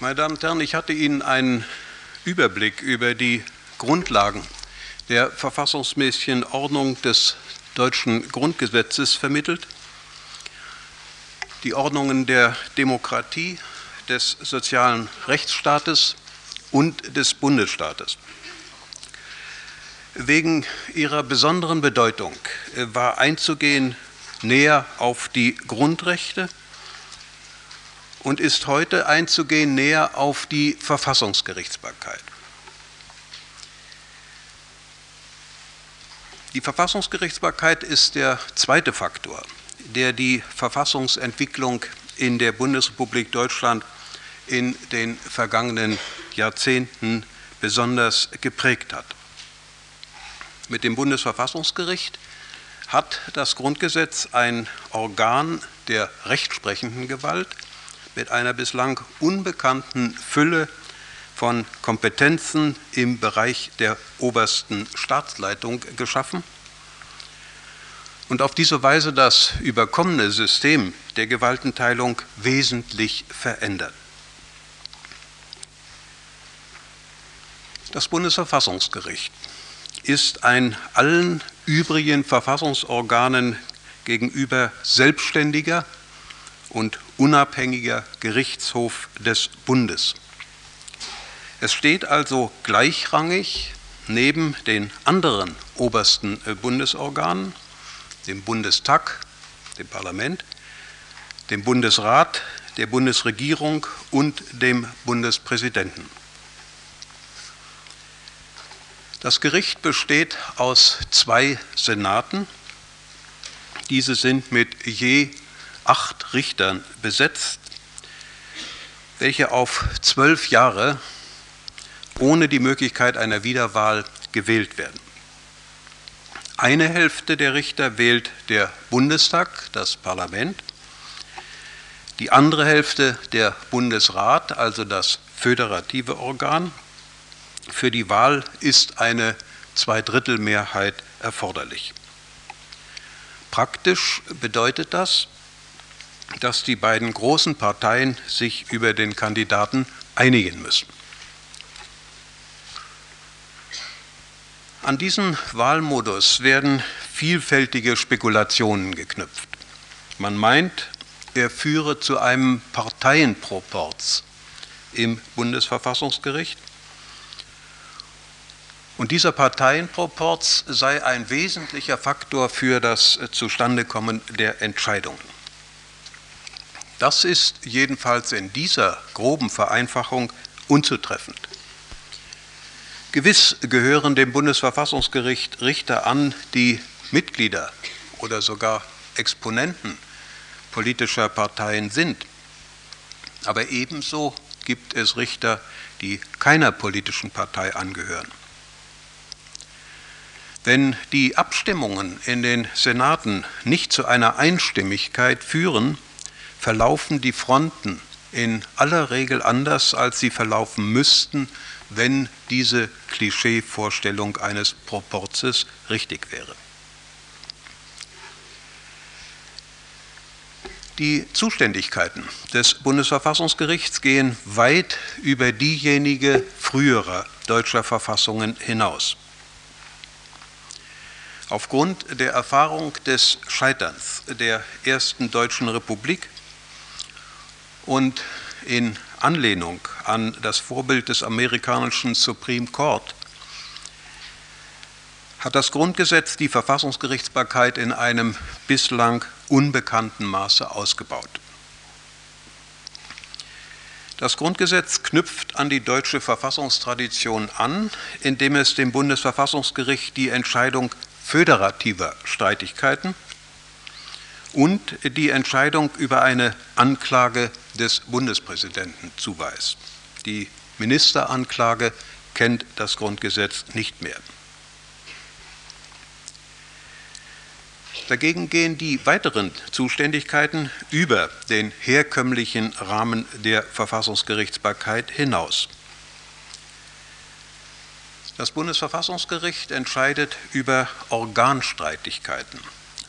Meine Damen und Herren, ich hatte Ihnen einen Überblick über die Grundlagen der verfassungsmäßigen Ordnung des deutschen Grundgesetzes vermittelt. Die Ordnungen der Demokratie, des sozialen Rechtsstaates und des Bundesstaates. Wegen ihrer besonderen Bedeutung war einzugehen näher auf die Grundrechte, und ist heute einzugehen näher auf die Verfassungsgerichtsbarkeit. Die Verfassungsgerichtsbarkeit ist der zweite Faktor, der die Verfassungsentwicklung in der Bundesrepublik Deutschland in den vergangenen Jahrzehnten besonders geprägt hat. Mit dem Bundesverfassungsgericht hat das Grundgesetz ein Organ der rechtsprechenden Gewalt, mit einer bislang unbekannten Fülle von Kompetenzen im Bereich der obersten Staatsleitung geschaffen und auf diese Weise das überkommene System der Gewaltenteilung wesentlich verändert. Das Bundesverfassungsgericht ist ein allen übrigen Verfassungsorganen gegenüber selbstständiger und unabhängiger Gerichtshof des Bundes. Es steht also gleichrangig neben den anderen obersten äh, Bundesorganen, dem Bundestag, dem Parlament, dem Bundesrat, der Bundesregierung und dem Bundespräsidenten. Das Gericht besteht aus zwei Senaten. Diese sind mit je acht Richtern besetzt, welche auf zwölf Jahre ohne die Möglichkeit einer Wiederwahl gewählt werden. Eine Hälfte der Richter wählt der Bundestag, das Parlament, die andere Hälfte der Bundesrat, also das föderative Organ. Für die Wahl ist eine Zweidrittelmehrheit erforderlich. Praktisch bedeutet das, dass die beiden großen Parteien sich über den Kandidaten einigen müssen. An diesen Wahlmodus werden vielfältige Spekulationen geknüpft. Man meint, er führe zu einem Parteienproporz im Bundesverfassungsgericht. Und dieser Parteienproporz sei ein wesentlicher Faktor für das Zustandekommen der Entscheidungen. Das ist jedenfalls in dieser groben Vereinfachung unzutreffend. Gewiss gehören dem Bundesverfassungsgericht Richter an, die Mitglieder oder sogar Exponenten politischer Parteien sind. Aber ebenso gibt es Richter, die keiner politischen Partei angehören. Wenn die Abstimmungen in den Senaten nicht zu einer Einstimmigkeit führen, verlaufen die Fronten in aller Regel anders, als sie verlaufen müssten, wenn diese Klischeevorstellung eines Proporzes richtig wäre. Die Zuständigkeiten des Bundesverfassungsgerichts gehen weit über diejenige früherer deutscher Verfassungen hinaus. Aufgrund der Erfahrung des Scheiterns der ersten deutschen Republik und in Anlehnung an das Vorbild des amerikanischen Supreme Court hat das Grundgesetz die Verfassungsgerichtsbarkeit in einem bislang unbekannten Maße ausgebaut. Das Grundgesetz knüpft an die deutsche Verfassungstradition an, indem es dem Bundesverfassungsgericht die Entscheidung föderativer Streitigkeiten und die Entscheidung über eine Anklage des Bundespräsidenten zuweist. Die Ministeranklage kennt das Grundgesetz nicht mehr. Dagegen gehen die weiteren Zuständigkeiten über den herkömmlichen Rahmen der Verfassungsgerichtsbarkeit hinaus. Das Bundesverfassungsgericht entscheidet über Organstreitigkeiten,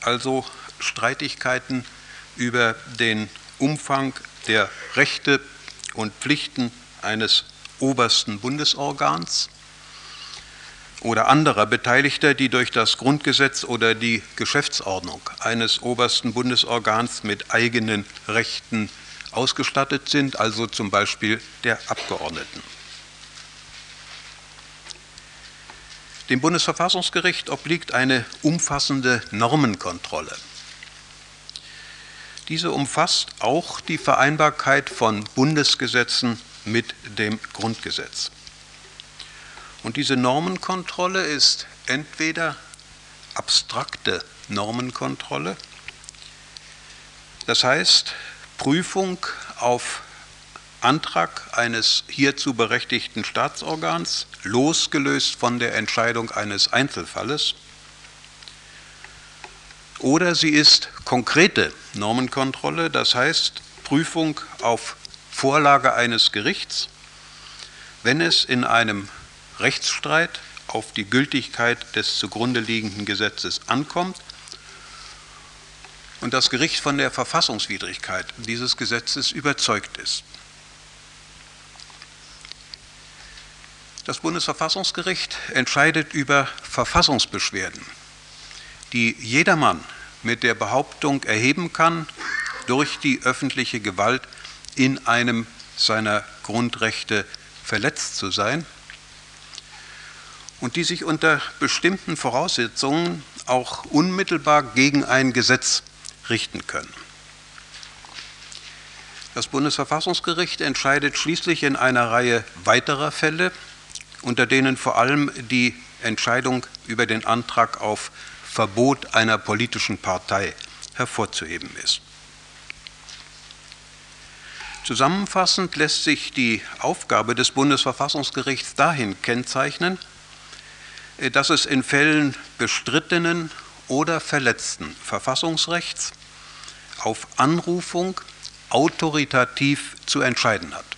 also Streitigkeiten über den Umfang der Rechte und Pflichten eines obersten Bundesorgans oder anderer Beteiligter, die durch das Grundgesetz oder die Geschäftsordnung eines obersten Bundesorgans mit eigenen Rechten ausgestattet sind, also zum Beispiel der Abgeordneten. Dem Bundesverfassungsgericht obliegt eine umfassende Normenkontrolle. Diese umfasst auch die Vereinbarkeit von Bundesgesetzen mit dem Grundgesetz. Und diese Normenkontrolle ist entweder abstrakte Normenkontrolle, das heißt Prüfung auf Antrag eines hierzu berechtigten Staatsorgans, losgelöst von der Entscheidung eines Einzelfalles, oder sie ist konkrete Normenkontrolle, das heißt Prüfung auf Vorlage eines Gerichts, wenn es in einem Rechtsstreit auf die Gültigkeit des zugrunde liegenden Gesetzes ankommt und das Gericht von der Verfassungswidrigkeit dieses Gesetzes überzeugt ist. Das Bundesverfassungsgericht entscheidet über Verfassungsbeschwerden, die jedermann mit der Behauptung erheben kann, durch die öffentliche Gewalt in einem seiner Grundrechte verletzt zu sein und die sich unter bestimmten Voraussetzungen auch unmittelbar gegen ein Gesetz richten können. Das Bundesverfassungsgericht entscheidet schließlich in einer Reihe weiterer Fälle unter denen vor allem die Entscheidung über den Antrag auf Verbot einer politischen Partei hervorzuheben ist. Zusammenfassend lässt sich die Aufgabe des Bundesverfassungsgerichts dahin kennzeichnen, dass es in Fällen bestrittenen oder verletzten Verfassungsrechts auf Anrufung autoritativ zu entscheiden hat.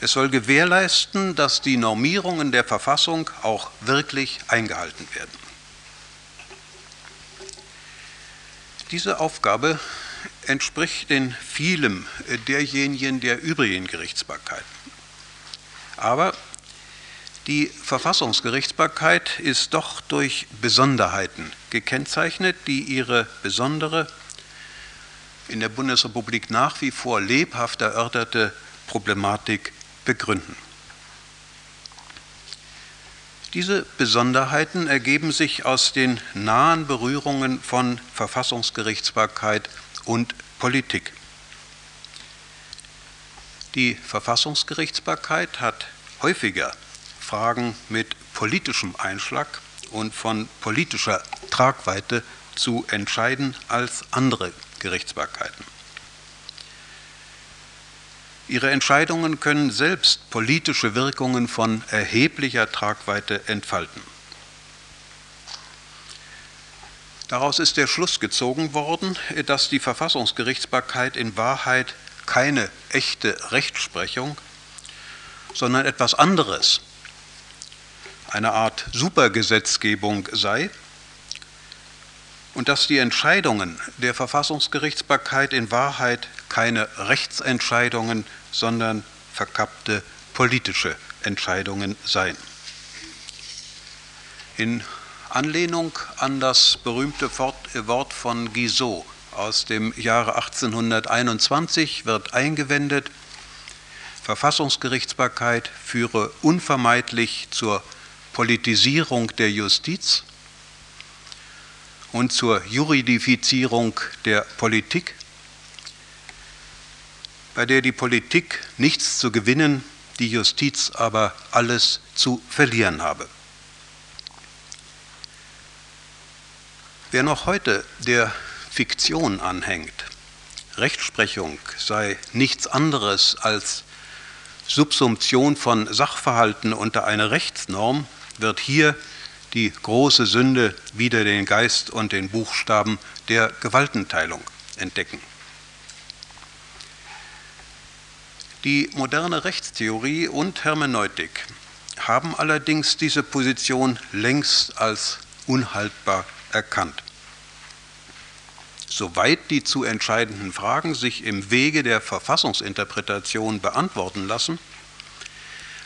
Es soll gewährleisten, dass die Normierungen der Verfassung auch wirklich eingehalten werden. Diese Aufgabe entspricht in vielem derjenigen der übrigen Gerichtsbarkeiten. Aber die Verfassungsgerichtsbarkeit ist doch durch Besonderheiten gekennzeichnet, die ihre besondere, in der Bundesrepublik nach wie vor lebhaft erörterte Problematik begründen. Diese Besonderheiten ergeben sich aus den nahen Berührungen von Verfassungsgerichtsbarkeit und Politik. Die Verfassungsgerichtsbarkeit hat häufiger Fragen mit politischem Einschlag und von politischer Tragweite zu entscheiden als andere Gerichtsbarkeiten. Ihre Entscheidungen können selbst politische Wirkungen von erheblicher Tragweite entfalten. Daraus ist der Schluss gezogen worden, dass die Verfassungsgerichtsbarkeit in Wahrheit keine echte Rechtsprechung, sondern etwas anderes, eine Art Supergesetzgebung sei und dass die Entscheidungen der Verfassungsgerichtsbarkeit in Wahrheit keine Rechtsentscheidungen, sondern verkappte politische Entscheidungen seien. In Anlehnung an das berühmte Wort von Guizot aus dem Jahre 1821 wird eingewendet, Verfassungsgerichtsbarkeit führe unvermeidlich zur Politisierung der Justiz und zur Juridifizierung der Politik bei der die Politik nichts zu gewinnen, die Justiz aber alles zu verlieren habe. Wer noch heute der Fiktion anhängt, Rechtsprechung sei nichts anderes als Subsumption von Sachverhalten unter eine Rechtsnorm, wird hier die große Sünde wieder den Geist und den Buchstaben der Gewaltenteilung entdecken. Die moderne Rechtstheorie und Hermeneutik haben allerdings diese Position längst als unhaltbar erkannt. soweit die zu entscheidenden Fragen sich im Wege der Verfassungsinterpretation beantworten lassen,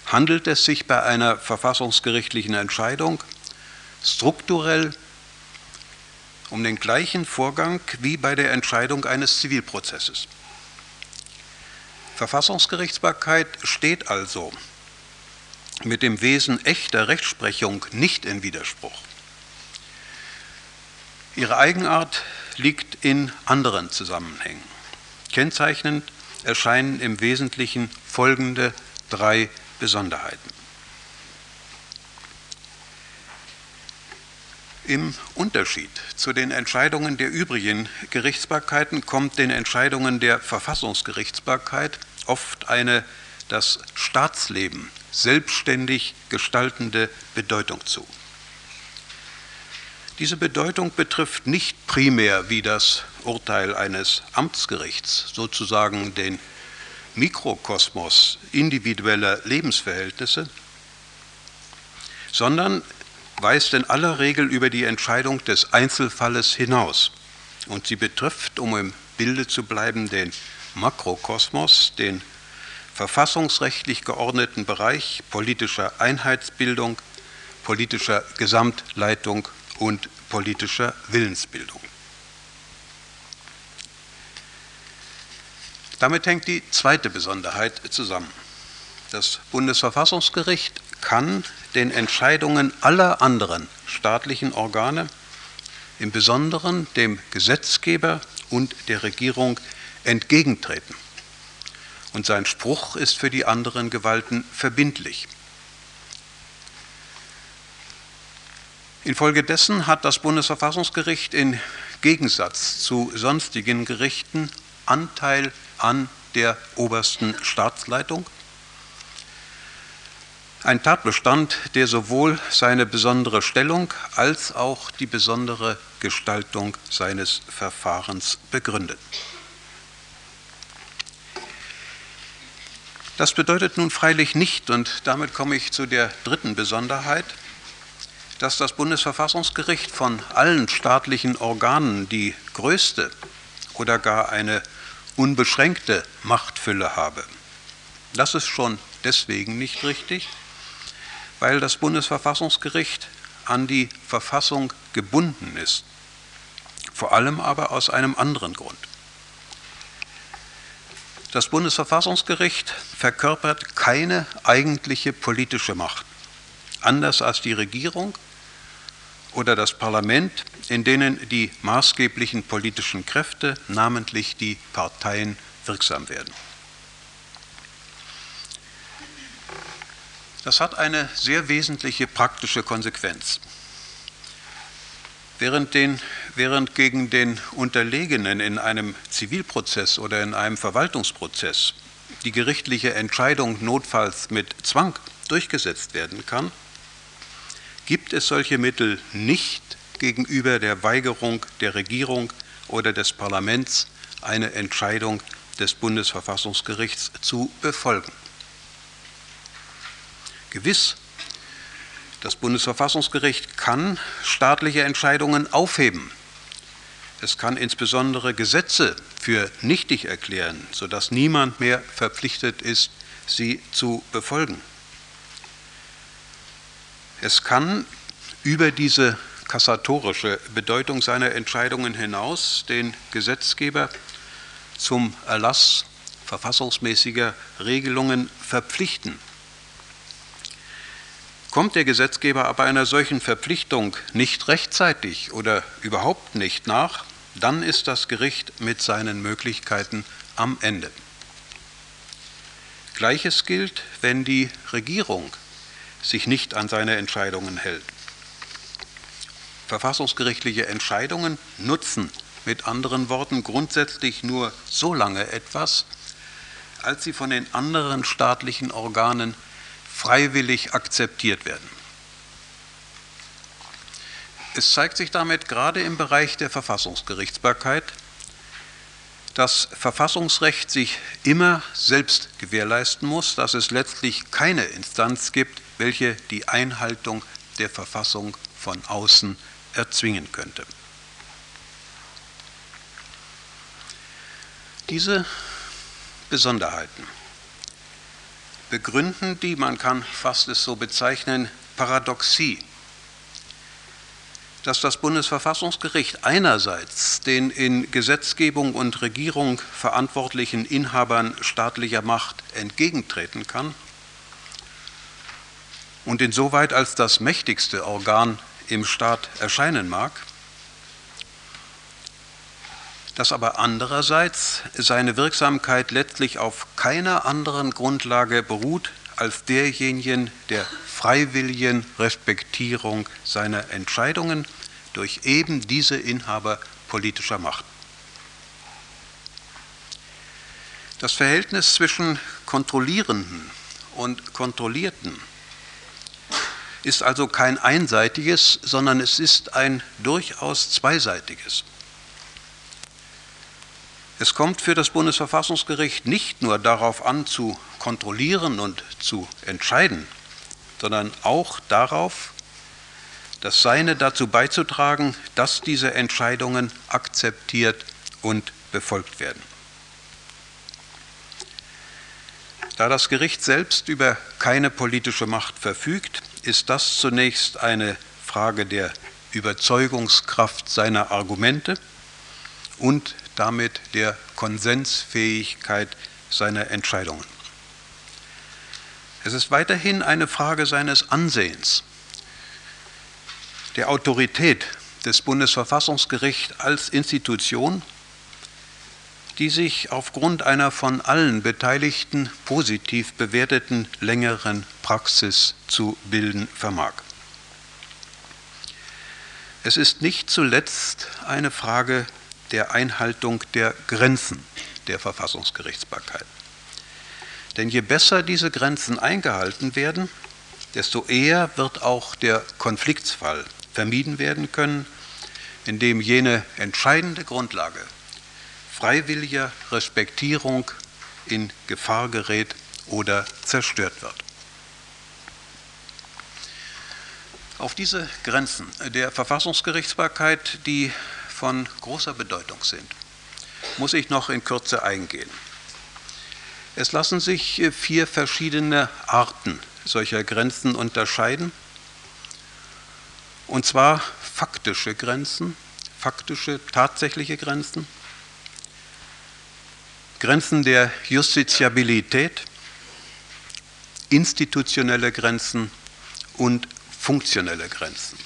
handelt es sich bei einer verfassungsgerichtlichen Entscheidung strukturell um den gleichen Vorgang wie bei der Entscheidung eines Zivilprozesses. Verfassungsgerichtsbarkeit steht also mit dem Wesen echter Rechtsprechung nicht in Widerspruch. Ihre Eigenart liegt in anderen Zusammenhängen. Kennzeichnend erscheinen im Wesentlichen folgende drei Besonderheiten. Im Unterschied zu den Entscheidungen der übrigen Gerichtsbarkeiten kommt den Entscheidungen der Verfassungsgerichtsbarkeit oft eine das Staatsleben selbstständig gestaltende Bedeutung zu. Diese Bedeutung betrifft nicht primär wie das Urteil eines Amtsgerichts sozusagen den Mikrokosmos individueller Lebensverhältnisse, sondern weist in aller Regel über die Entscheidung des Einzelfalles hinaus. Und sie betrifft, um im Bilde zu bleiben, den Makrokosmos, den verfassungsrechtlich geordneten Bereich politischer Einheitsbildung, politischer Gesamtleitung und politischer Willensbildung. Damit hängt die zweite Besonderheit zusammen. Das Bundesverfassungsgericht kann den Entscheidungen aller anderen staatlichen Organe, im Besonderen dem Gesetzgeber und der Regierung, entgegentreten. Und sein Spruch ist für die anderen Gewalten verbindlich. Infolgedessen hat das Bundesverfassungsgericht im Gegensatz zu sonstigen Gerichten Anteil an der obersten Staatsleitung ein Tatbestand, der sowohl seine besondere Stellung als auch die besondere Gestaltung seines Verfahrens begründet. Das bedeutet nun freilich nicht, und damit komme ich zu der dritten Besonderheit, dass das Bundesverfassungsgericht von allen staatlichen Organen die größte oder gar eine unbeschränkte Machtfülle habe. Das ist schon deswegen nicht richtig, weil das Bundesverfassungsgericht an die Verfassung gebunden ist, vor allem aber aus einem anderen Grund. Das Bundesverfassungsgericht verkörpert keine eigentliche politische Macht, anders als die Regierung oder das Parlament, in denen die maßgeblichen politischen Kräfte, namentlich die Parteien, wirksam werden. Das hat eine sehr wesentliche praktische Konsequenz. Während, den, während gegen den Unterlegenen in einem Zivilprozess oder in einem Verwaltungsprozess die gerichtliche Entscheidung notfalls mit Zwang durchgesetzt werden kann, gibt es solche Mittel nicht gegenüber der Weigerung der Regierung oder des Parlaments, eine Entscheidung des Bundesverfassungsgerichts zu befolgen. Gewiss, das Bundesverfassungsgericht kann staatliche Entscheidungen aufheben. Es kann insbesondere Gesetze für nichtig erklären, sodass niemand mehr verpflichtet ist, sie zu befolgen. Es kann über diese kassatorische Bedeutung seiner Entscheidungen hinaus den Gesetzgeber zum Erlass verfassungsmäßiger Regelungen verpflichten. Kommt der Gesetzgeber aber einer solchen Verpflichtung nicht rechtzeitig oder überhaupt nicht nach, dann ist das Gericht mit seinen Möglichkeiten am Ende. Gleiches gilt, wenn die Regierung sich nicht an seine Entscheidungen hält. Verfassungsgerichtliche Entscheidungen nutzen mit anderen Worten grundsätzlich nur so lange etwas, als sie von den anderen staatlichen Organen freiwillig akzeptiert werden. Es zeigt sich damit gerade im Bereich der Verfassungsgerichtsbarkeit, dass Verfassungsrecht sich immer selbst gewährleisten muss, dass es letztlich keine Instanz gibt, welche die Einhaltung der Verfassung von außen erzwingen könnte. Diese Besonderheiten begründen die, man kann fast es so bezeichnen, Paradoxie, dass das Bundesverfassungsgericht einerseits den in Gesetzgebung und Regierung verantwortlichen Inhabern staatlicher Macht entgegentreten kann und insoweit als das mächtigste Organ im Staat erscheinen mag, dass aber andererseits seine Wirksamkeit letztlich auf keiner anderen Grundlage beruht als derjenigen der freiwilligen Respektierung seiner Entscheidungen durch eben diese Inhaber politischer Macht. Das Verhältnis zwischen Kontrollierenden und Kontrollierten ist also kein einseitiges, sondern es ist ein durchaus zweiseitiges. Es kommt für das Bundesverfassungsgericht nicht nur darauf an, zu kontrollieren und zu entscheiden, sondern auch darauf, das Seine dazu beizutragen, dass diese Entscheidungen akzeptiert und befolgt werden. Da das Gericht selbst über keine politische Macht verfügt, ist das zunächst eine Frage der Überzeugungskraft seiner Argumente und damit der Konsensfähigkeit seiner Entscheidungen. Es ist weiterhin eine Frage seines Ansehens, der Autorität des Bundesverfassungsgerichts als Institution, die sich aufgrund einer von allen Beteiligten positiv bewerteten längeren Praxis zu bilden vermag. Es ist nicht zuletzt eine Frage der Einhaltung der Grenzen der Verfassungsgerichtsbarkeit. Denn je besser diese Grenzen eingehalten werden, desto eher wird auch der Konfliktsfall vermieden werden können, indem jene entscheidende Grundlage freiwilliger Respektierung in Gefahr gerät oder zerstört wird. Auf diese Grenzen der Verfassungsgerichtsbarkeit, die von großer Bedeutung sind, muss ich noch in Kürze eingehen. Es lassen sich äh, vier verschiedene Arten solcher Grenzen unterscheiden, und zwar faktische Grenzen, faktische, tatsächliche Grenzen, Grenzen der Justiziabilität, institutionelle Grenzen und funktionelle Grenzen.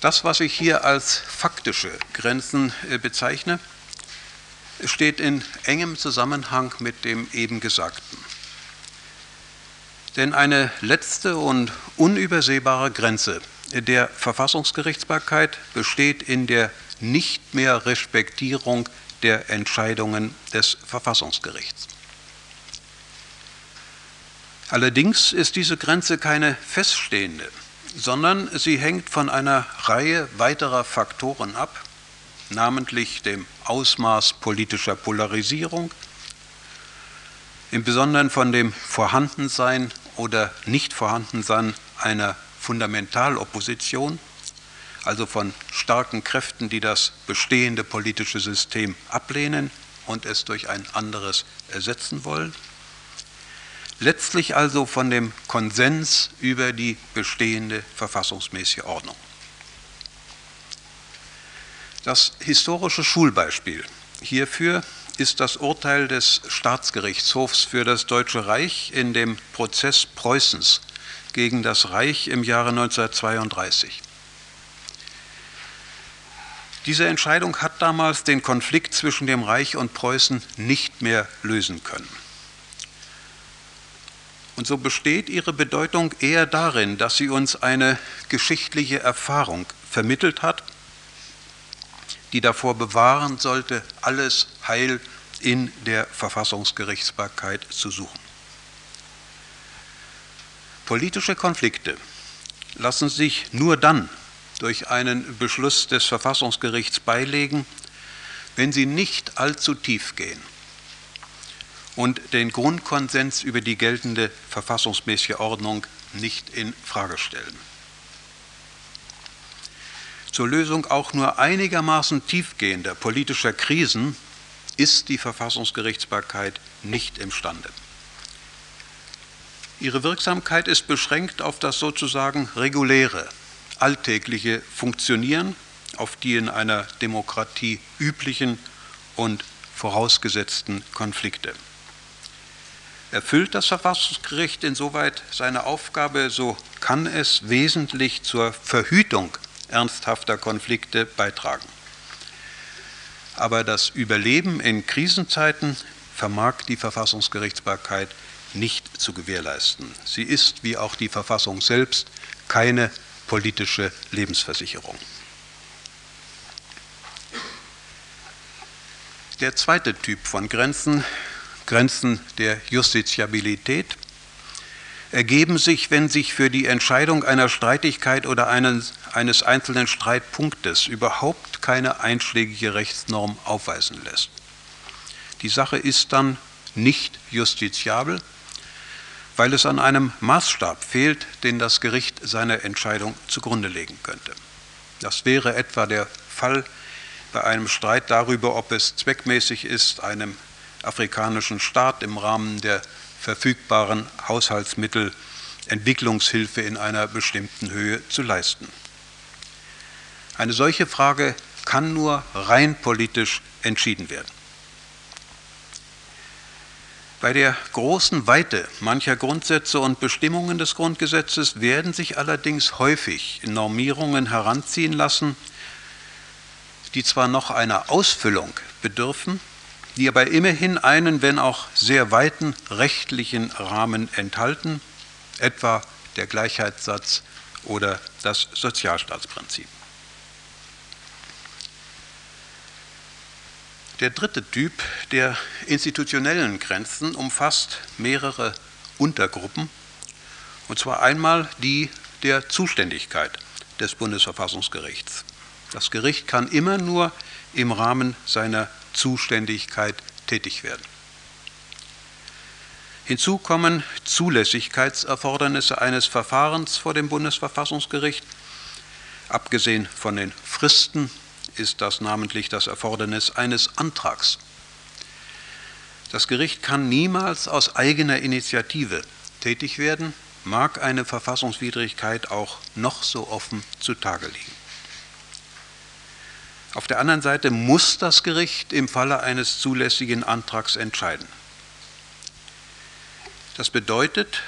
Das, was ich hier als faktische Grenzen äh, bezeichne, steht in engem Zusammenhang mit dem eben Gesagten. Denn eine letzte und unübersehbare Grenze der Verfassungsgerichtsbarkeit besteht in der nicht mehr Respektierung der Entscheidungen des Verfassungsgerichts. Allerdings ist diese Grenze keine feststehende sondern sie hängt von einer Reihe weiterer Faktoren ab, namentlich dem Ausmaß politischer Polarisierung, im Besonderen von dem Vorhandensein oder Nichtvorhandensein einer Fundamentalopposition, also von starken Kräften, die das bestehende politische System ablehnen und es durch ein anderes ersetzen wollen letztlich also von dem Konsens über die bestehende verfassungsmäßige Ordnung. Das historische Schulbeispiel hierfür ist das Urteil des Staatsgerichtshofs für das Deutsche Reich in dem Prozess Preußens gegen das Reich im Jahre 1932. Diese Entscheidung hat damals den Konflikt zwischen dem Reich und Preußen nicht mehr lösen können. Und so besteht ihre Bedeutung eher darin, dass sie uns eine geschichtliche Erfahrung vermittelt hat, die davor bewahren sollte, alles Heil in der Verfassungsgerichtsbarkeit zu suchen. Politische Konflikte lassen sich nur dann durch einen Beschluss des Verfassungsgerichts beilegen, wenn sie nicht allzu tief gehen und den Grundkonsens über die geltende verfassungsmäßige Ordnung nicht in Frage stellen. Zur Lösung auch nur einigermaßen tiefgehender politischer Krisen ist die Verfassungsgerichtsbarkeit nicht imstande. Ihre Wirksamkeit ist beschränkt auf das sozusagen reguläre, alltägliche Funktionieren, auf die in einer Demokratie üblichen und vorausgesetzten Konflikte. Erfüllt das Verfassungsgericht insoweit seine Aufgabe, so kann es wesentlich zur Verhütung ernsthafter Konflikte beitragen. Aber das Überleben in Krisenzeiten vermag die Verfassungsgerichtsbarkeit nicht zu gewährleisten. Sie ist, wie auch die Verfassung selbst, keine politische Lebensversicherung. Der zweite Typ von Grenzen, Grenzen der Justiziabilität, ergeben sich, wenn sich für die Entscheidung einer Streitigkeit oder eines, eines einzelnen Streitpunktes überhaupt keine einschlägige Rechtsnorm aufweisen lässt. Die Sache ist dann nicht justiziabel, weil es an einem Maßstab fehlt, den das Gericht seiner Entscheidung zugrunde legen könnte. Das wäre etwa der Fall bei einem Streit darüber, ob es zweckmäßig ist, einem afrikanischen Staat im Rahmen der verfügbaren Haushaltsmittel Entwicklungshilfe in einer bestimmten Höhe zu leisten. Eine solche Frage kann nur rein politisch entschieden werden. Bei der großen Weite mancher Grundsätze und Bestimmungen des Grundgesetzes werden sich allerdings häufig Normierungen heranziehen lassen, die zwar noch einer Ausfüllung bedürfen, die aber immerhin einen, wenn auch sehr weiten rechtlichen Rahmen enthalten, etwa der Gleichheitssatz oder das Sozialstaatsprinzip. Der dritte Typ der institutionellen Grenzen umfasst mehrere Untergruppen, und zwar einmal die der Zuständigkeit des Bundesverfassungsgerichts. Das Gericht kann immer nur im Rahmen seiner Zuständigkeit tätig werden. Hinzu kommen Zulässigkeitserfordernisse eines Verfahrens vor dem Bundesverfassungsgericht. Abgesehen von den Fristen ist das namentlich das Erfordernis eines Antrags. Das Gericht kann niemals aus eigener Initiative tätig werden, mag eine Verfassungswidrigkeit auch noch so offen zutage liegen. Auf der anderen Seite muss das Gericht im Falle eines zulässigen Antrags entscheiden. Das bedeutet,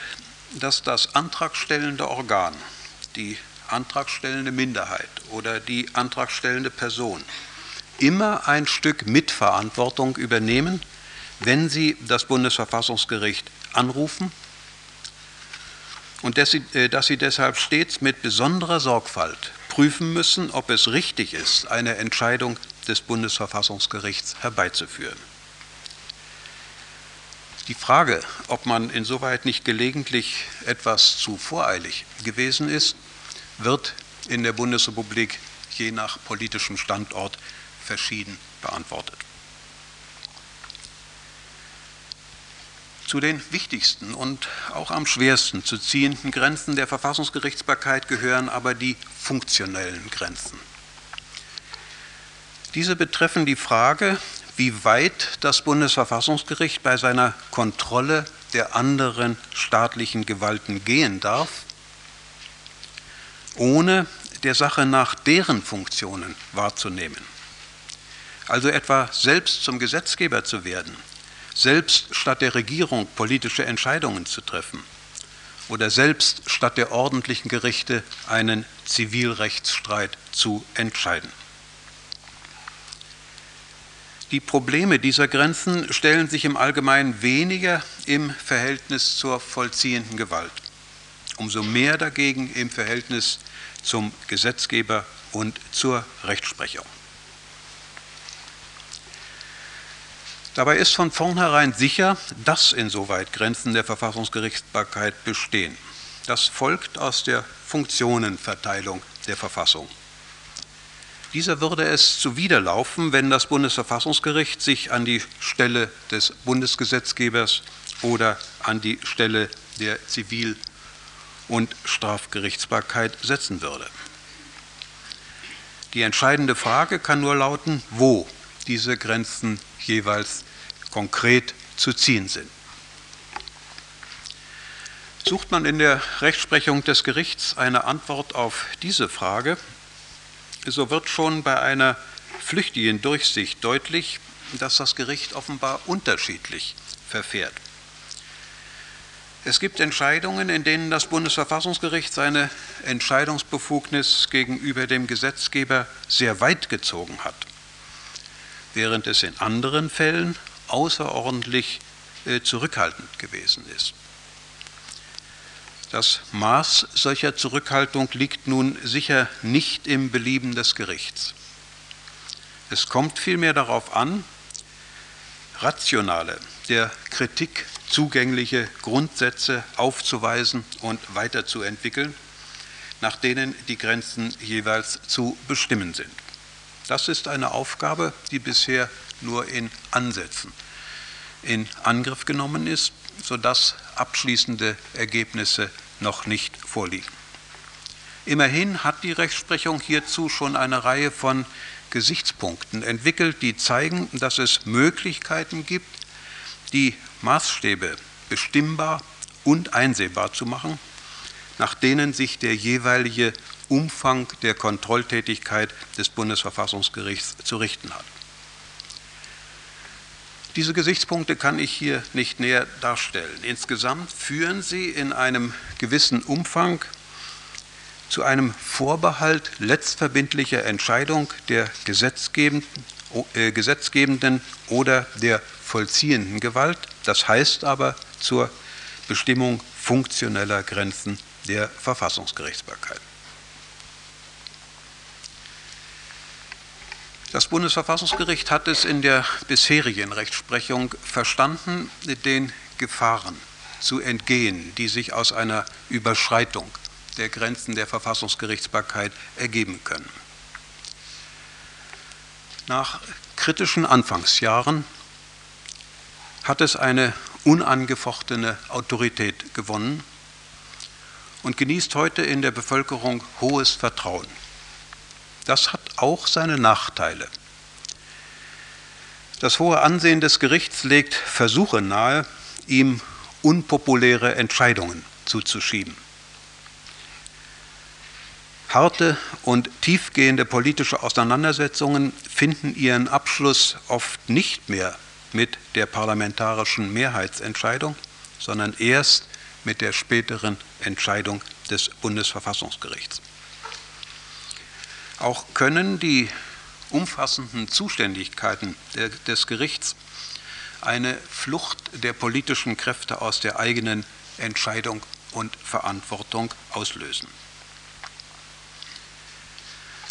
dass das antragstellende Organ, die antragstellende Minderheit oder die antragstellende Person immer ein Stück Mitverantwortung übernehmen, wenn sie das Bundesverfassungsgericht anrufen und dass sie, äh, dass sie deshalb stets mit besonderer Sorgfalt prüfen müssen, ob es richtig ist, eine Entscheidung des Bundesverfassungsgerichts herbeizuführen. Die Frage, ob man insoweit nicht gelegentlich etwas zu voreilig gewesen ist, wird in der Bundesrepublik je nach politischem Standort verschieden beantwortet. Zu den wichtigsten und auch am schwersten zu ziehenden Grenzen der Verfassungsgerichtsbarkeit gehören aber die funktionellen Grenzen. Diese betreffen die Frage, wie weit das Bundesverfassungsgericht bei seiner Kontrolle der anderen staatlichen Gewalten gehen darf, ohne der Sache nach deren Funktionen wahrzunehmen. Also etwa selbst zum Gesetzgeber zu werden selbst statt der Regierung politische Entscheidungen zu treffen oder selbst statt der ordentlichen Gerichte einen Zivilrechtsstreit zu entscheiden. Die Probleme dieser Grenzen stellen sich im Allgemeinen weniger im Verhältnis zur vollziehenden Gewalt, umso mehr dagegen im Verhältnis zum Gesetzgeber und zur Rechtsprechung. Dabei ist von vornherein sicher, dass insoweit Grenzen der Verfassungsgerichtsbarkeit bestehen. Das folgt aus der Funktionenverteilung der Verfassung. Dieser würde es zuwiderlaufen, wenn das Bundesverfassungsgericht sich an die Stelle des Bundesgesetzgebers oder an die Stelle der Zivil- und Strafgerichtsbarkeit setzen würde. Die entscheidende Frage kann nur lauten, wo diese Grenzen jeweils konkret zu ziehen sind. Sucht man in der Rechtsprechung des Gerichts eine Antwort auf diese Frage, so wird schon bei einer flüchtigen Durchsicht deutlich, dass das Gericht offenbar unterschiedlich verfährt. Es gibt Entscheidungen, in denen das Bundesverfassungsgericht seine Entscheidungsbefugnis gegenüber dem Gesetzgeber sehr weit gezogen hat, während es in anderen Fällen außerordentlich äh, zurückhaltend gewesen ist. Das Maß solcher Zurückhaltung liegt nun sicher nicht im Belieben des Gerichts. Es kommt vielmehr darauf an, rationale, der Kritik zugängliche Grundsätze aufzuweisen und weiterzuentwickeln, nach denen die Grenzen jeweils zu bestimmen sind. Das ist eine Aufgabe, die bisher nur in Ansätzen in Angriff genommen ist, sodass abschließende Ergebnisse noch nicht vorliegen. Immerhin hat die Rechtsprechung hierzu schon eine Reihe von Gesichtspunkten entwickelt, die zeigen, dass es Möglichkeiten gibt, die Maßstäbe bestimmbar und einsehbar zu machen, nach denen sich der jeweilige Umfang der Kontrolltätigkeit des Bundesverfassungsgerichts zu richten hat. Diese Gesichtspunkte kann ich hier nicht näher darstellen. Insgesamt führen sie in einem gewissen Umfang zu einem Vorbehalt letztverbindlicher Entscheidung der gesetzgebenden, äh, gesetzgebenden oder der vollziehenden Gewalt, das heißt aber zur Bestimmung funktioneller Grenzen der Verfassungsgerichtsbarkeit. Das Bundesverfassungsgericht hat es in der bisherigen Rechtsprechung verstanden, den Gefahren zu entgehen, die sich aus einer Überschreitung der Grenzen der Verfassungsgerichtsbarkeit ergeben können. Nach kritischen Anfangsjahren hat es eine unangefochtene Autorität gewonnen und genießt heute in der Bevölkerung hohes Vertrauen. Das hat auch seine Nachteile. Das hohe Ansehen des Gerichts legt Versuche nahe, ihm unpopuläre Entscheidungen zuzuschieben. Harte und tiefgehende politische Auseinandersetzungen finden ihren Abschluss oft nicht mehr mit der parlamentarischen Mehrheitsentscheidung, sondern erst mit der späteren Entscheidung des Bundesverfassungsgerichts. Auch können die umfassenden Zuständigkeiten des Gerichts eine Flucht der politischen Kräfte aus der eigenen Entscheidung und Verantwortung auslösen.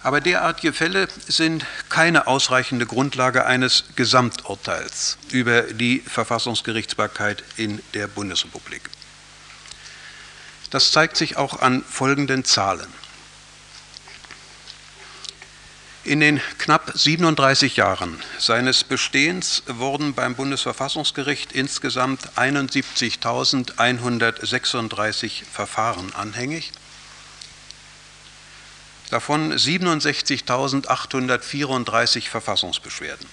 Aber derartige Fälle sind keine ausreichende Grundlage eines Gesamturteils über die Verfassungsgerichtsbarkeit in der Bundesrepublik. Das zeigt sich auch an folgenden Zahlen. In den knapp 37 Jahren seines Bestehens wurden beim Bundesverfassungsgericht insgesamt 71.136 Verfahren anhängig davon 67.834 Verfassungsbeschwerden.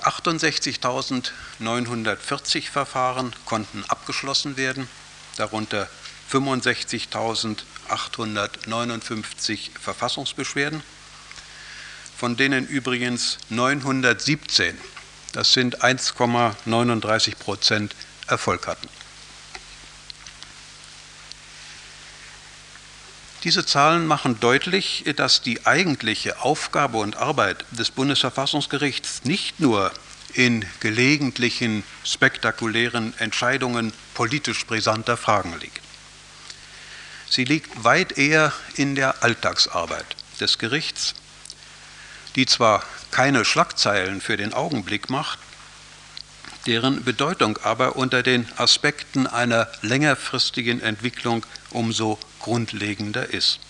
68.940 Verfahren konnten abgeschlossen werden, darunter 65.859 Verfassungsbeschwerden, von denen übrigens 917, das sind 1,39 Prozent, Erfolg hatten. Diese Zahlen machen deutlich, dass die eigentliche Aufgabe und Arbeit des Bundesverfassungsgerichts nicht nur in gelegentlichen spektakulären Entscheidungen politisch brisanter Fragen liegt. Sie liegt weit eher in der Alltagsarbeit des Gerichts, die zwar keine Schlagzeilen für den Augenblick macht, deren Bedeutung aber unter den Aspekten einer längerfristigen Entwicklung umso grundlegender ist.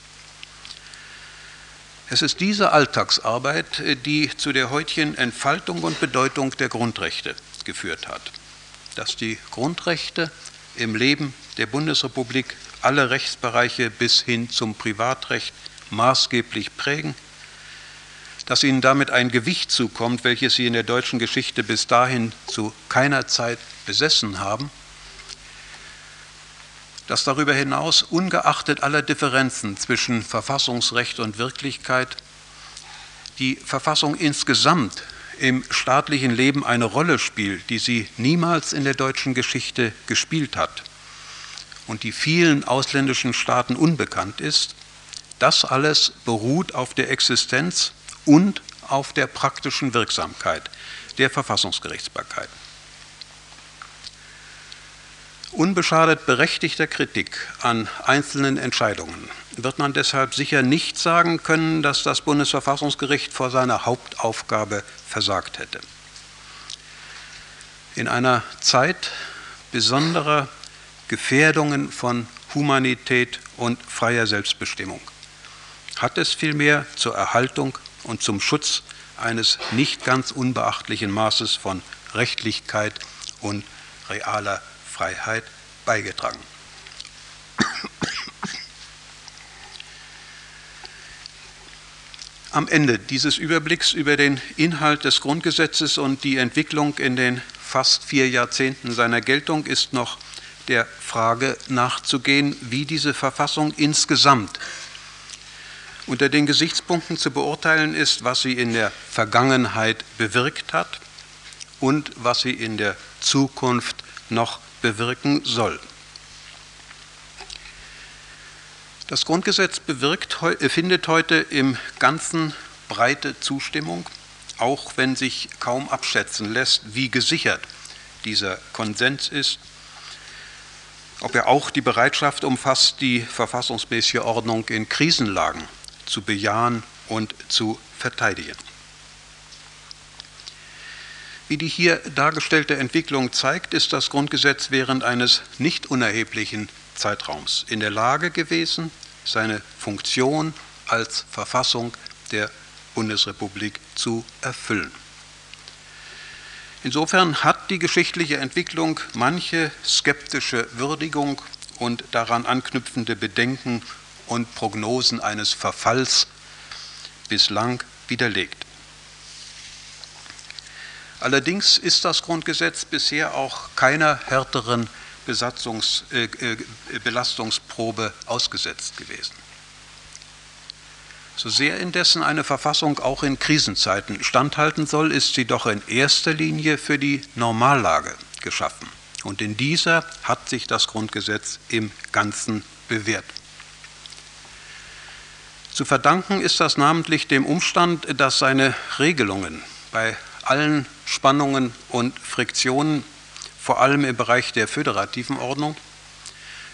Es ist diese Alltagsarbeit, die zu der heutigen Entfaltung und Bedeutung der Grundrechte geführt hat. Dass die Grundrechte im Leben der Bundesrepublik alle Rechtsbereiche bis hin zum Privatrecht maßgeblich prägen, dass ihnen damit ein Gewicht zukommt, welches sie in der deutschen Geschichte bis dahin zu keiner Zeit besessen haben, dass darüber hinaus ungeachtet aller Differenzen zwischen Verfassungsrecht und Wirklichkeit die Verfassung insgesamt im staatlichen Leben eine Rolle spielt, die sie niemals in der deutschen Geschichte gespielt hat und die vielen ausländischen Staaten unbekannt ist, das alles beruht auf der Existenz und auf der praktischen Wirksamkeit der Verfassungsgerichtsbarkeit. Unbeschadet berechtigter Kritik an einzelnen Entscheidungen wird man deshalb sicher nicht sagen können, dass das Bundesverfassungsgericht vor seiner Hauptaufgabe versagt hätte. In einer Zeit besonderer Gefährdungen von Humanität und freier Selbstbestimmung hat es vielmehr zur Erhaltung und zum Schutz eines nicht ganz unbeachtlichen Maßes von Rechtlichkeit und realer Freiheit beigetragen. Am Ende dieses Überblicks über den Inhalt des Grundgesetzes und die Entwicklung in den fast vier Jahrzehnten seiner Geltung ist noch der Frage nachzugehen, wie diese Verfassung insgesamt unter den Gesichtspunkten zu beurteilen ist, was sie in der Vergangenheit bewirkt hat und was sie in der Zukunft noch bewirken soll. Das Grundgesetz bewirkt, findet heute im Ganzen breite Zustimmung, auch wenn sich kaum abschätzen lässt, wie gesichert dieser Konsens ist, ob er auch die Bereitschaft umfasst, die verfassungsmäßige Ordnung in Krisenlagen zu bejahen und zu verteidigen. Wie die hier dargestellte Entwicklung zeigt, ist das Grundgesetz während eines nicht unerheblichen Zeitraums in der Lage gewesen, seine Funktion als Verfassung der Bundesrepublik zu erfüllen. Insofern hat die geschichtliche Entwicklung manche skeptische Würdigung und daran anknüpfende Bedenken und Prognosen eines Verfalls bislang widerlegt. Allerdings ist das Grundgesetz bisher auch keiner härteren Besatzungs, äh, äh, Belastungsprobe ausgesetzt gewesen. So sehr indessen eine Verfassung auch in Krisenzeiten standhalten soll, ist sie doch in erster Linie für die Normallage geschaffen. Und in dieser hat sich das Grundgesetz im Ganzen bewährt. Zu verdanken ist das namentlich dem Umstand, dass seine Regelungen bei allen Spannungen und Friktionen vor allem im Bereich der föderativen Ordnung,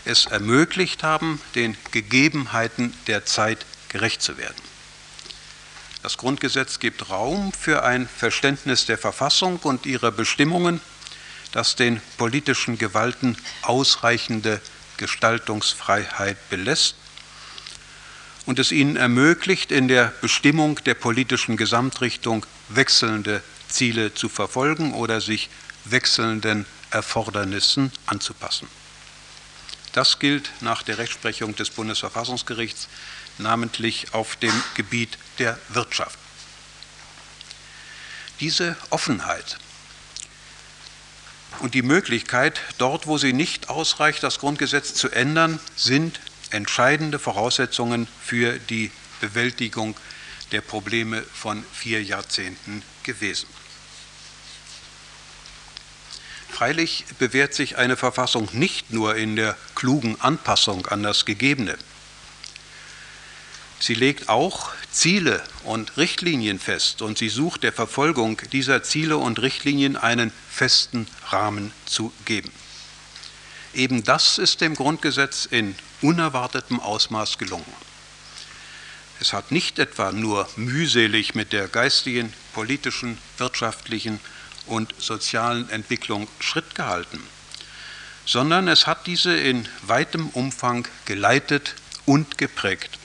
es ermöglicht haben, den Gegebenheiten der Zeit gerecht zu werden. Das Grundgesetz gibt Raum für ein Verständnis der Verfassung und ihrer Bestimmungen, das den politischen Gewalten ausreichende Gestaltungsfreiheit belässt und es ihnen ermöglicht, in der Bestimmung der politischen Gesamtrichtung wechselnde Ziele zu verfolgen oder sich wechselnden Erfordernissen anzupassen. Das gilt nach der Rechtsprechung des Bundesverfassungsgerichts namentlich auf dem Gebiet der Wirtschaft. Diese Offenheit und die Möglichkeit, dort, wo sie nicht ausreicht, das Grundgesetz zu ändern, sind entscheidende Voraussetzungen für die Bewältigung der Probleme von vier Jahrzehnten gewesen. Freilich bewährt sich eine Verfassung nicht nur in der klugen Anpassung an das Gegebene. Sie legt auch Ziele und Richtlinien fest und sie sucht der Verfolgung dieser Ziele und Richtlinien einen festen Rahmen zu geben. Eben das ist dem Grundgesetz in unerwartetem Ausmaß gelungen. Es hat nicht etwa nur mühselig mit der geistigen, politischen, wirtschaftlichen und sozialen Entwicklung Schritt gehalten, sondern es hat diese in weitem Umfang geleitet und geprägt.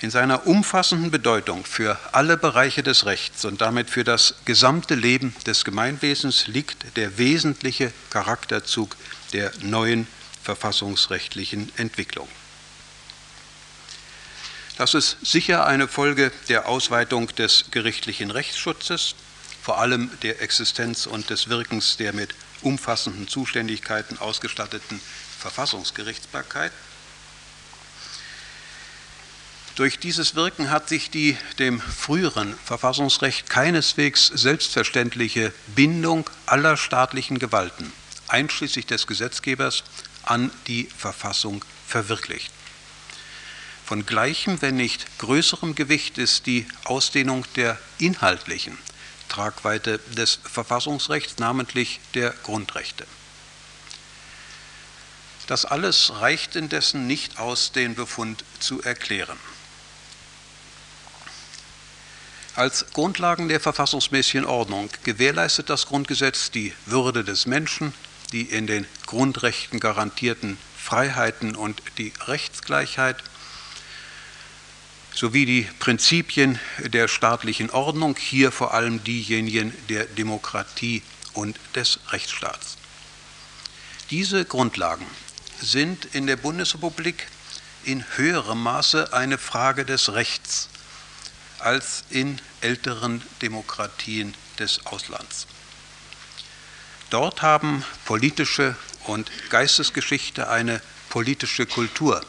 In seiner umfassenden Bedeutung für alle Bereiche des Rechts und damit für das gesamte Leben des Gemeinwesens liegt der wesentliche Charakterzug der neuen verfassungsrechtlichen Entwicklung. Das ist sicher eine Folge der Ausweitung des gerichtlichen Rechtsschutzes, vor allem der Existenz und des Wirkens der mit umfassenden Zuständigkeiten ausgestatteten Verfassungsgerichtsbarkeit. Durch dieses Wirken hat sich die dem früheren Verfassungsrecht keineswegs selbstverständliche Bindung aller staatlichen Gewalten, einschließlich des Gesetzgebers, an die Verfassung verwirklicht. Von gleichem, wenn nicht größerem Gewicht ist die Ausdehnung der inhaltlichen Tragweite des Verfassungsrechts, namentlich der Grundrechte. Das alles reicht indessen nicht aus, den Befund zu erklären. Als Grundlagen der verfassungsmäßigen Ordnung gewährleistet das Grundgesetz die Würde des Menschen, die in den Grundrechten garantierten Freiheiten und die Rechtsgleichheit, sowie die Prinzipien der staatlichen Ordnung, hier vor allem diejenigen der Demokratie und des Rechtsstaats. Diese Grundlagen sind in der Bundesrepublik in höherem Maße eine Frage des Rechts als in älteren Demokratien des Auslands. Dort haben politische und Geistesgeschichte eine politische Kultur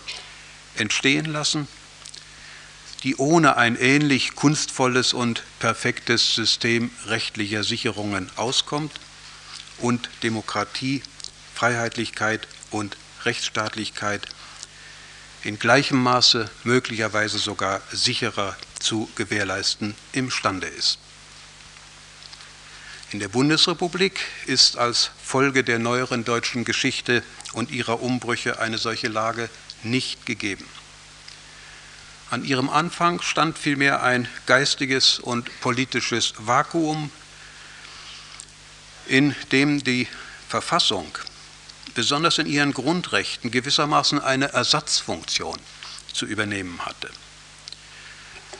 entstehen lassen, die ohne ein ähnlich kunstvolles und perfektes System rechtlicher Sicherungen auskommt und Demokratie, Freiheitlichkeit und Rechtsstaatlichkeit in gleichem Maße möglicherweise sogar sicherer zu gewährleisten imstande ist. In der Bundesrepublik ist als Folge der neueren deutschen Geschichte und ihrer Umbrüche eine solche Lage nicht gegeben. An ihrem Anfang stand vielmehr ein geistiges und politisches Vakuum, in dem die Verfassung, besonders in ihren Grundrechten, gewissermaßen eine Ersatzfunktion zu übernehmen hatte.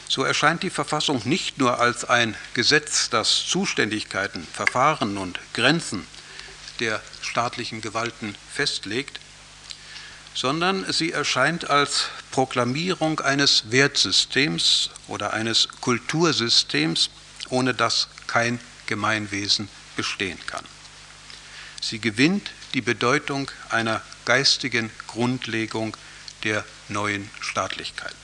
So erscheint die Verfassung nicht nur als ein Gesetz, das Zuständigkeiten, Verfahren und Grenzen der staatlichen Gewalten festlegt, sondern sie erscheint als Proklamierung eines Wertsystems oder eines Kultursystems, ohne das kein Gemeinwesen bestehen kann. Sie gewinnt die Bedeutung einer geistigen Grundlegung der neuen Staatlichkeit.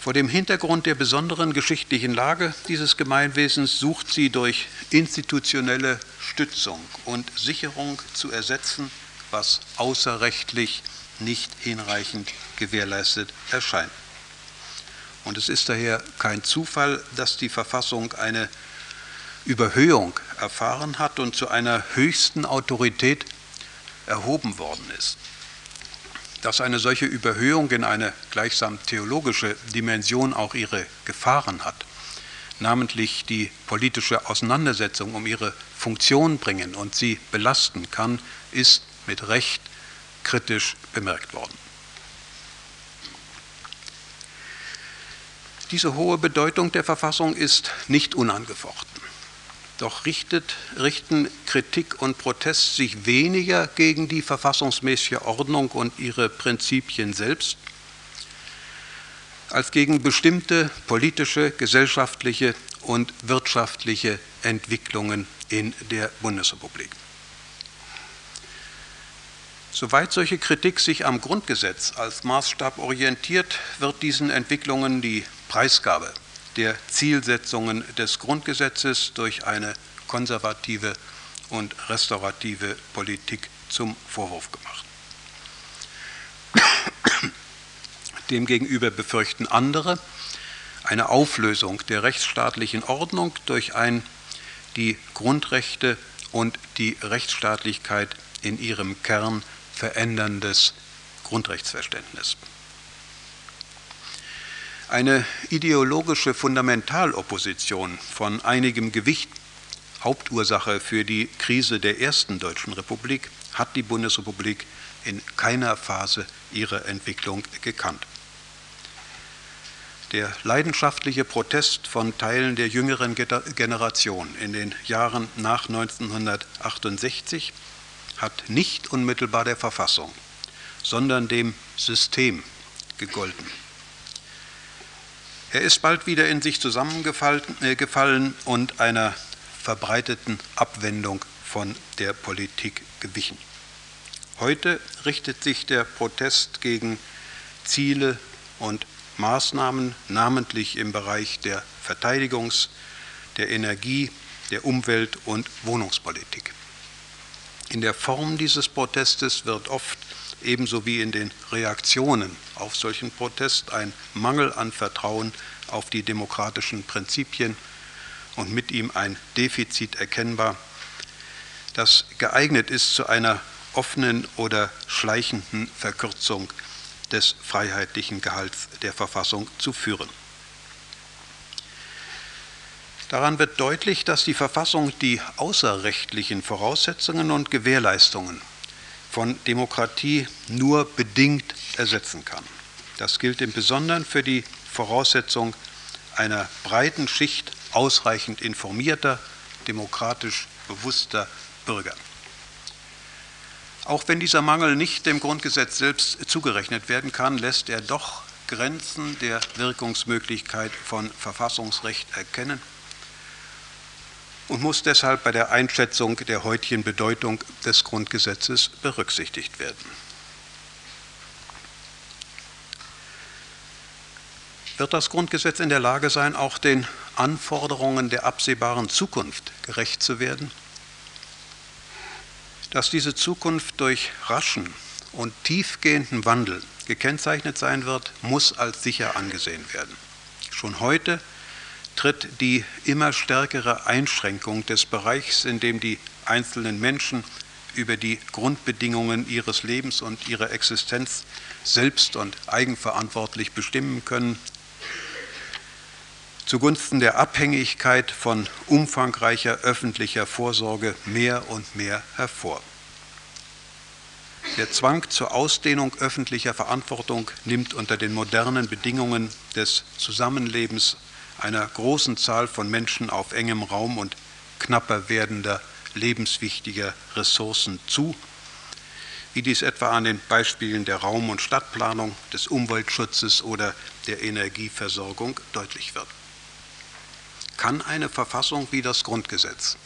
Vor dem Hintergrund der besonderen geschichtlichen Lage dieses Gemeinwesens sucht sie durch institutionelle Stützung und Sicherung zu ersetzen, was außerrechtlich nicht hinreichend gewährleistet erscheint. Und es ist daher kein Zufall, dass die Verfassung eine Überhöhung erfahren hat und zu einer höchsten Autorität erhoben worden ist. Dass eine solche Überhöhung in eine gleichsam theologische Dimension auch ihre Gefahren hat, namentlich die politische Auseinandersetzung um ihre Funktion bringen und sie belasten kann, ist mit Recht kritisch bemerkt worden. Diese hohe Bedeutung der Verfassung ist nicht unangefochten. Doch richtet, richten Kritik und Protest sich weniger gegen die verfassungsmäßige Ordnung und ihre Prinzipien selbst, als gegen bestimmte politische, gesellschaftliche und wirtschaftliche Entwicklungen in der Bundesrepublik. Soweit solche Kritik sich am Grundgesetz als Maßstab orientiert, wird diesen Entwicklungen die Preisgabe der Zielsetzungen des Grundgesetzes durch eine konservative und restaurative Politik zum Vorwurf gemacht. Demgegenüber befürchten andere eine Auflösung der rechtsstaatlichen Ordnung durch ein die Grundrechte und die Rechtsstaatlichkeit in ihrem Kern veränderndes Grundrechtsverständnis. Eine ideologische Fundamentalopposition von einigem Gewicht, Hauptursache für die Krise der ersten Deutschen Republik, hat die Bundesrepublik in keiner Phase ihrer Entwicklung gekannt. Der leidenschaftliche Protest von Teilen der jüngeren Generation in den Jahren nach 1968 hat nicht unmittelbar der Verfassung, sondern dem System gegolten. Er ist bald wieder in sich zusammengefallen äh, und einer verbreiteten Abwendung von der Politik gewichen. Heute richtet sich der Protest gegen Ziele und Maßnahmen, namentlich im Bereich der Verteidigungs-, der Energie-, der Umwelt- und Wohnungspolitik. In der Form dieses Protestes wird oft, ebenso wie in den Reaktionen auf solchen Protest, ein Mangel an Vertrauen auf die demokratischen Prinzipien und mit ihm ein Defizit erkennbar, das geeignet ist zu einer offenen oder schleichenden Verkürzung des freiheitlichen Gehalts der Verfassung zu führen. Daran wird deutlich, dass die Verfassung die außerrechtlichen Voraussetzungen und Gewährleistungen von Demokratie nur bedingt ersetzen kann. Das gilt im Besonderen für die Voraussetzung einer breiten Schicht ausreichend informierter, demokratisch bewusster Bürger. Auch wenn dieser Mangel nicht dem Grundgesetz selbst zugerechnet werden kann, lässt er doch Grenzen der Wirkungsmöglichkeit von Verfassungsrecht erkennen und muss deshalb bei der Einschätzung der heutigen Bedeutung des Grundgesetzes berücksichtigt werden. Wird das Grundgesetz in der Lage sein, auch den Anforderungen der absehbaren Zukunft gerecht zu werden? Dass diese Zukunft durch raschen und tiefgehenden Wandel gekennzeichnet sein wird, muss als sicher angesehen werden. Schon heute tritt die immer stärkere Einschränkung des Bereichs, in dem die einzelnen Menschen über die Grundbedingungen ihres Lebens und ihrer Existenz selbst und eigenverantwortlich bestimmen können, zugunsten der Abhängigkeit von umfangreicher öffentlicher Vorsorge mehr und mehr hervor. Der Zwang zur Ausdehnung öffentlicher Verantwortung nimmt unter den modernen Bedingungen des Zusammenlebens einer großen Zahl von Menschen auf engem Raum und knapper werdender lebenswichtiger Ressourcen zu, wie dies etwa an den Beispielen der Raum- und Stadtplanung, des Umweltschutzes oder der Energieversorgung deutlich wird. Kann eine Verfassung wie das Grundgesetz,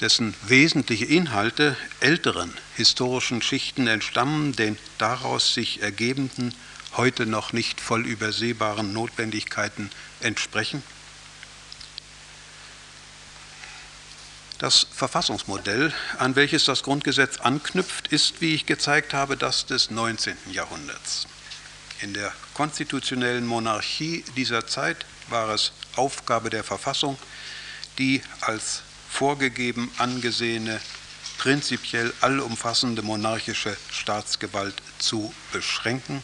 dessen wesentliche Inhalte älteren historischen Schichten entstammen, den daraus sich ergebenden, heute noch nicht voll übersehbaren Notwendigkeiten entsprechen? Das Verfassungsmodell, an welches das Grundgesetz anknüpft, ist, wie ich gezeigt habe, das des 19. Jahrhunderts. In der konstitutionellen Monarchie dieser Zeit war es Aufgabe der Verfassung, die als vorgegeben angesehene, prinzipiell allumfassende monarchische Staatsgewalt zu beschränken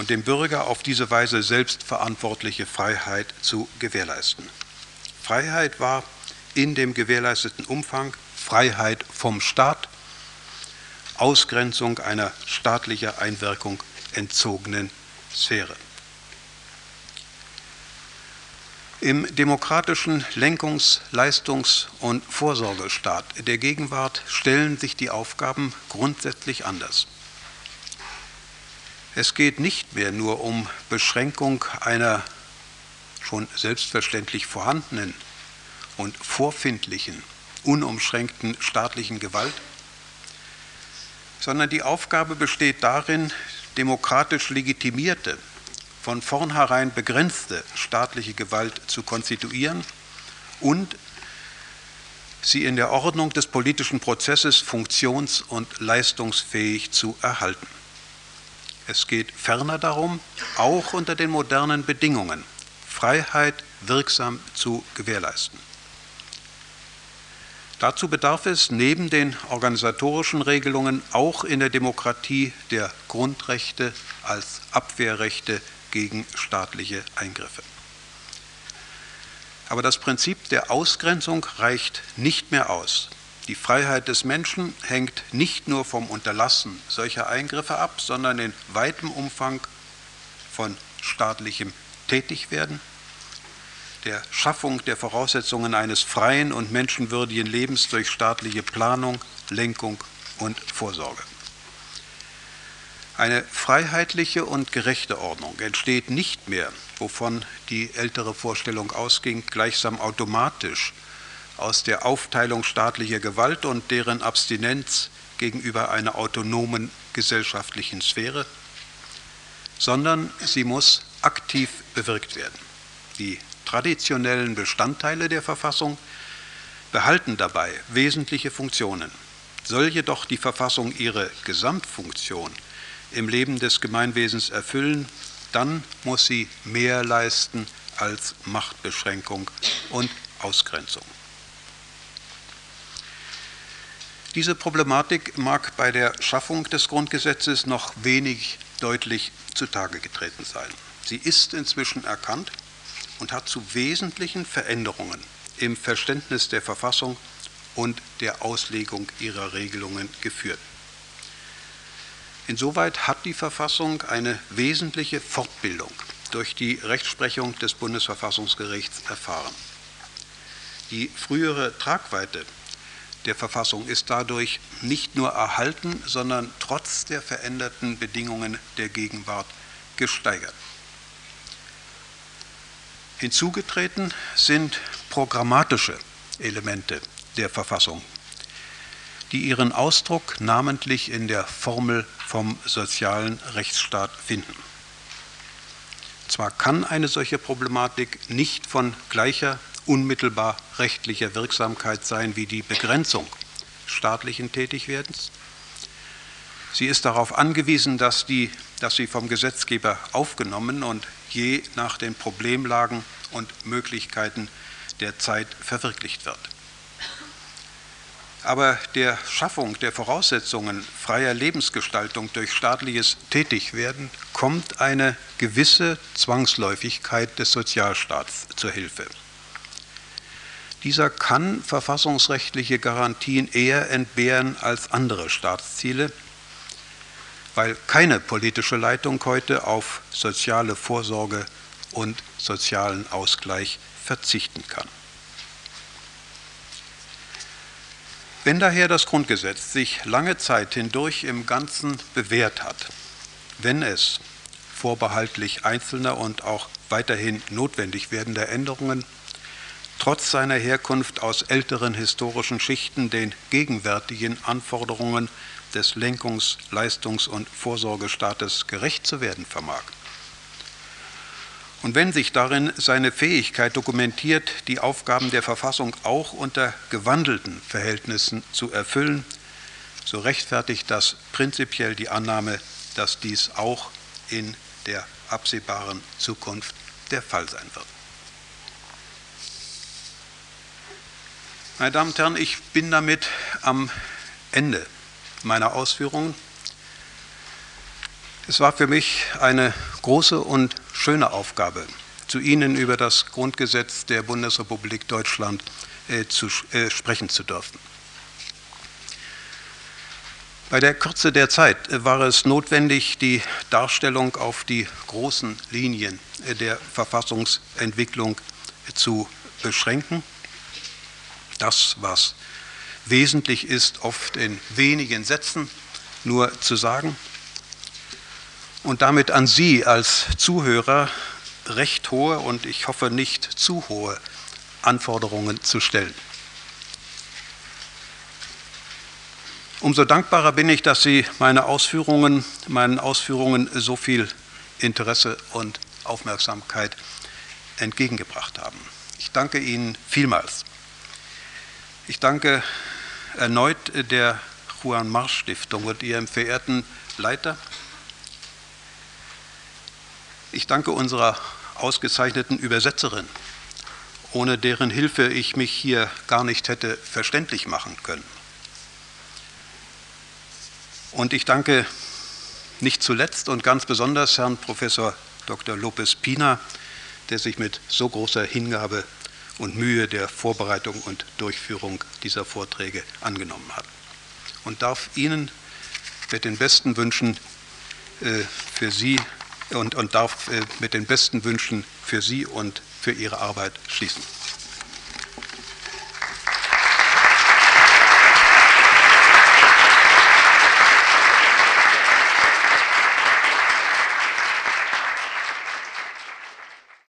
und dem Bürger auf diese Weise selbstverantwortliche Freiheit zu gewährleisten. Freiheit war in dem gewährleisteten Umfang Freiheit vom Staat, Ausgrenzung einer staatlicher Einwirkung entzogenen Sphäre. Im demokratischen Lenkungs-, Leistungs- und Vorsorgestaat der Gegenwart stellen sich die Aufgaben grundsätzlich anders. Es geht nicht mehr nur um Beschränkung einer schon selbstverständlich vorhandenen und vorfindlichen, unumschränkten staatlichen Gewalt, sondern die Aufgabe besteht darin, demokratisch legitimierte von vornherein begrenzte staatliche Gewalt zu konstituieren und sie in der Ordnung des politischen Prozesses funktions- und leistungsfähig zu erhalten. Es geht ferner darum, auch unter den modernen Bedingungen Freiheit wirksam zu gewährleisten. Dazu bedarf es neben den organisatorischen Regelungen auch in der Demokratie der Grundrechte als Abwehrrechte gegen staatliche Eingriffe. Aber das Prinzip der Ausgrenzung reicht nicht mehr aus. Die Freiheit des Menschen hängt nicht nur vom Unterlassen solcher Eingriffe ab, sondern in weitem Umfang von staatlichem Tätigwerden, der Schaffung der Voraussetzungen eines freien und menschenwürdigen Lebens durch staatliche Planung, Lenkung und Vorsorge. Eine freiheitliche und gerechte Ordnung entsteht nicht mehr, wovon die ältere Vorstellung ausging, gleichsam automatisch aus der Aufteilung staatlicher Gewalt und deren Abstinenz gegenüber einer autonomen gesellschaftlichen Sphäre, sondern sie muss aktiv bewirkt werden. Die traditionellen Bestandteile der Verfassung behalten dabei wesentliche Funktionen. Soll jedoch die Verfassung ihre Gesamtfunktion im Leben des Gemeinwesens erfüllen, dann muss sie mehr leisten als Machtbeschränkung und Ausgrenzung. Diese Problematik mag bei der Schaffung des Grundgesetzes noch wenig deutlich zutage getreten sein. Sie ist inzwischen erkannt und hat zu wesentlichen Veränderungen im Verständnis der Verfassung und der Auslegung ihrer Regelungen geführt. Insoweit hat die Verfassung eine wesentliche Fortbildung durch die Rechtsprechung des Bundesverfassungsgerichts erfahren. Die frühere Tragweite der Verfassung ist dadurch nicht nur erhalten, sondern trotz der veränderten Bedingungen der Gegenwart gesteigert. Hinzugetreten sind programmatische Elemente der Verfassung, die ihren Ausdruck namentlich in der Formel vom sozialen Rechtsstaat finden. Zwar kann eine solche Problematik nicht von gleicher unmittelbar rechtlicher Wirksamkeit sein wie die Begrenzung staatlichen Tätigwerdens. Sie ist darauf angewiesen, dass, die, dass sie vom Gesetzgeber aufgenommen und je nach den Problemlagen und Möglichkeiten der Zeit verwirklicht wird. Aber der Schaffung der Voraussetzungen freier Lebensgestaltung durch staatliches Tätigwerden kommt eine gewisse Zwangsläufigkeit des Sozialstaats zur Hilfe. Dieser kann verfassungsrechtliche Garantien eher entbehren als andere Staatsziele, weil keine politische Leitung heute auf soziale Vorsorge und sozialen Ausgleich verzichten kann. Wenn daher das Grundgesetz sich lange Zeit hindurch im Ganzen bewährt hat, wenn es vorbehaltlich einzelner und auch weiterhin notwendig werdender Änderungen trotz seiner Herkunft aus älteren historischen Schichten den gegenwärtigen Anforderungen des Lenkungs-, Leistungs- und Vorsorgestaates gerecht zu werden vermag. Und wenn sich darin seine Fähigkeit dokumentiert, die Aufgaben der Verfassung auch unter gewandelten Verhältnissen zu erfüllen, so rechtfertigt das prinzipiell die Annahme, dass dies auch in der absehbaren Zukunft der Fall sein wird. Meine Damen und Herren, ich bin damit am Ende meiner Ausführungen. Es war für mich eine große und schöne Aufgabe, zu Ihnen über das Grundgesetz der Bundesrepublik Deutschland äh, zu, äh, sprechen zu dürfen. Bei der Kürze der Zeit äh, war es notwendig, die Darstellung auf die großen Linien äh, der Verfassungsentwicklung äh, zu beschränken. Das, was wesentlich ist, oft in wenigen Sätzen nur zu sagen und damit an Sie als Zuhörer recht hohe und ich hoffe nicht zu hohe Anforderungen zu stellen. Umso dankbarer bin ich, dass Sie meine Ausführungen, meinen Ausführungen so viel Interesse und Aufmerksamkeit entgegengebracht haben. Ich danke Ihnen vielmals. Ich danke erneut der Juan Marsch Stiftung und ihrem verehrten Leiter, ich danke unserer ausgezeichneten Übersetzerin, ohne deren Hilfe ich mich hier gar nicht hätte verständlich machen können. Und ich danke nicht zuletzt und ganz besonders Herrn Professor Dr. Lopez Pina, der sich mit so großer Hingabe und Mühe der Vorbereitung und Durchführung dieser Vorträge angenommen hat. Und darf Ihnen mit den besten Wünschen äh, für Sie und, und darf äh, mit den besten Wünschen für Sie und für Ihre Arbeit schließen.